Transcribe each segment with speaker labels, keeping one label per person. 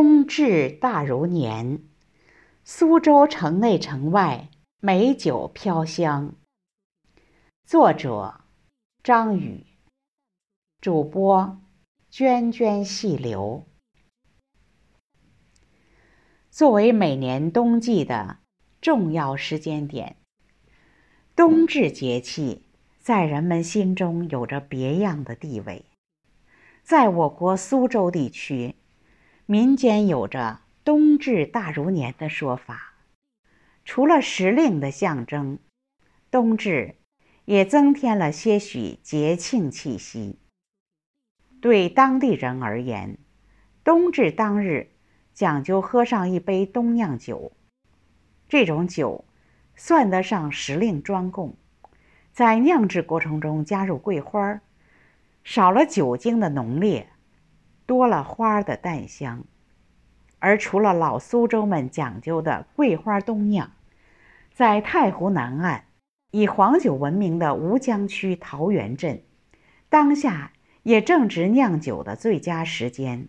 Speaker 1: 冬至大如年，苏州城内城外美酒飘香。作者：张宇，主播：涓涓细流。作为每年冬季的重要时间点，冬至节气在人们心中有着别样的地位。在我国苏州地区。民间有着“冬至大如年”的说法，除了时令的象征，冬至也增添了些许节庆气息。对当地人而言，冬至当日讲究喝上一杯冬酿酒，这种酒算得上时令专供。在酿制过程中加入桂花，少了酒精的浓烈。多了花的淡香，而除了老苏州们讲究的桂花冬酿，在太湖南岸以黄酒闻名的吴江区桃源镇，当下也正值酿酒的最佳时间。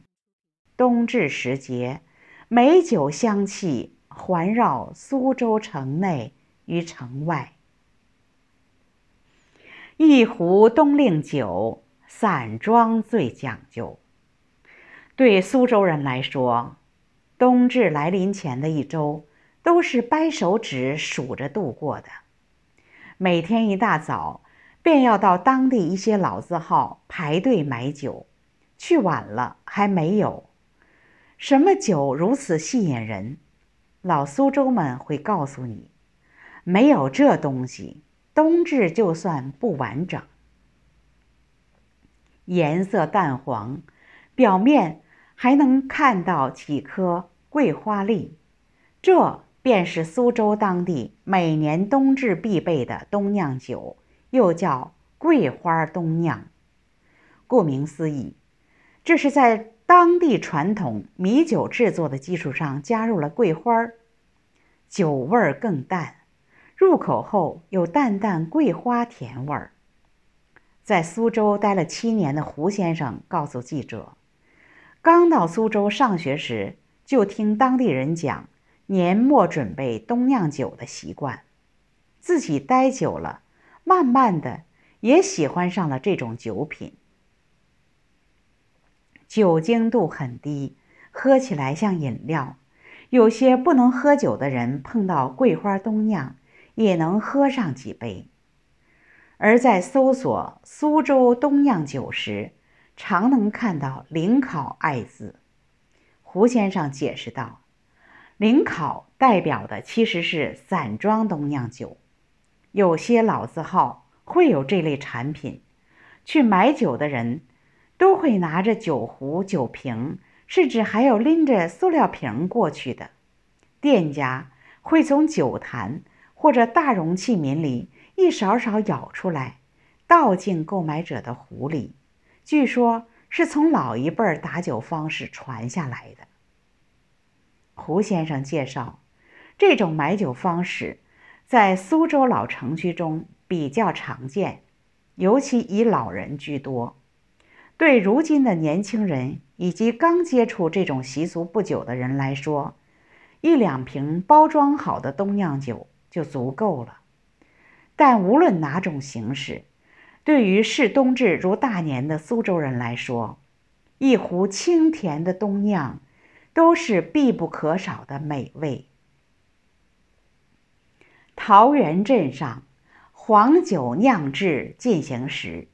Speaker 1: 冬至时节，美酒香气环绕苏州城内与城外，一壶冬令酒，散装最讲究。对苏州人来说，冬至来临前的一周都是掰手指数着度过的。每天一大早，便要到当地一些老字号排队买酒，去晚了还没有。什么酒如此吸引人？老苏州们会告诉你：没有这东西，冬至就算不完整。颜色淡黄，表面。还能看到几颗桂花粒，这便是苏州当地每年冬至必备的冬酿酒，又叫桂花冬酿。顾名思义，这是在当地传统米酒制作的基础上加入了桂花，酒味儿更淡，入口后有淡淡桂花甜味儿。在苏州待了七年的胡先生告诉记者。刚到苏州上学时，就听当地人讲年末准备冬酿酒的习惯，自己待久了，慢慢的也喜欢上了这种酒品。酒精度很低，喝起来像饮料，有些不能喝酒的人碰到桂花冬酿，也能喝上几杯。而在搜索苏州冬酿酒时，常能看到“临考”二字，胡先生解释道：“临考代表的其实是散装冬酿酒，有些老字号会有这类产品。去买酒的人都会拿着酒壶、酒瓶，甚至还有拎着塑料瓶过去的。店家会从酒坛或者大容器皿里一勺勺舀出来，倒进购买者的壶里。”据说是从老一辈打酒方式传下来的。胡先生介绍，这种买酒方式在苏州老城区中比较常见，尤其以老人居多。对如今的年轻人以及刚接触这种习俗不久的人来说，一两瓶包装好的冬酿酒就足够了。但无论哪种形式，对于视冬至如大年的苏州人来说，一壶清甜的冬酿都是必不可少的美味。桃源镇上黄酒酿制进行时，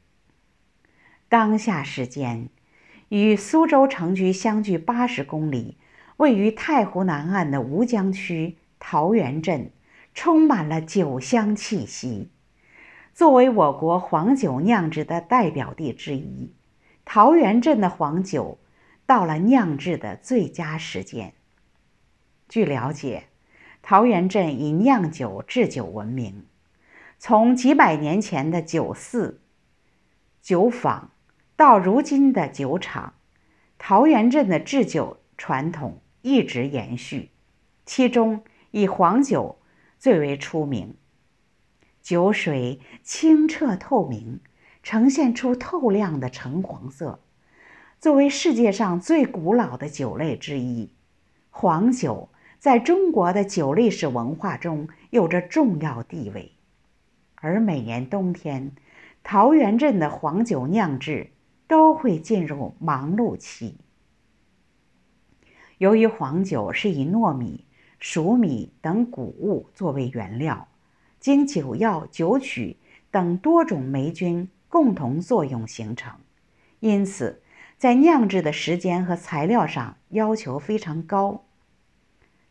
Speaker 1: 当下时间与苏州城区相距八十公里，位于太湖南岸的吴江区桃源镇，充满了酒香气息。作为我国黄酒酿制的代表地之一，桃源镇的黄酒到了酿制的最佳时间。据了解，桃源镇以酿酒制酒闻名，从几百年前的酒肆、酒坊到如今的酒厂，桃源镇的制酒传统一直延续，其中以黄酒最为出名。酒水清澈透明，呈现出透亮的橙黄色，作为世界上最古老的酒类之一，黄酒在中国的酒历史文化中有着重要地位。而每年冬天，桃源镇的黄酒酿制都会进入忙碌期。由于黄酒是以糯米、黍米等谷物作为原料，经酒药、酒曲等多种霉菌共同作用形成，因此在酿制的时间和材料上要求非常高。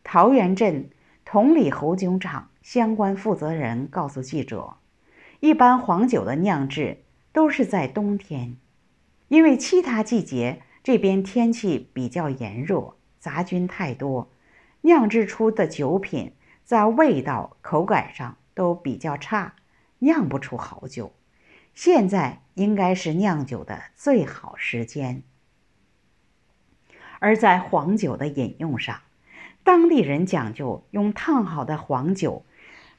Speaker 1: 桃源镇同里侯酒厂相关负责人告诉记者：“一般黄酒的酿制都是在冬天，因为其他季节这边天气比较炎热。”杂菌太多，酿制出的酒品在味道、口感上都比较差，酿不出好酒。现在应该是酿酒的最好时间。而在黄酒的饮用上，当地人讲究用烫好的黄酒，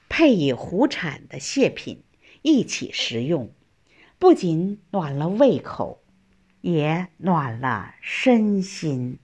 Speaker 1: 配以湖产的蟹品一起食用，不仅暖了胃口，也暖了身心。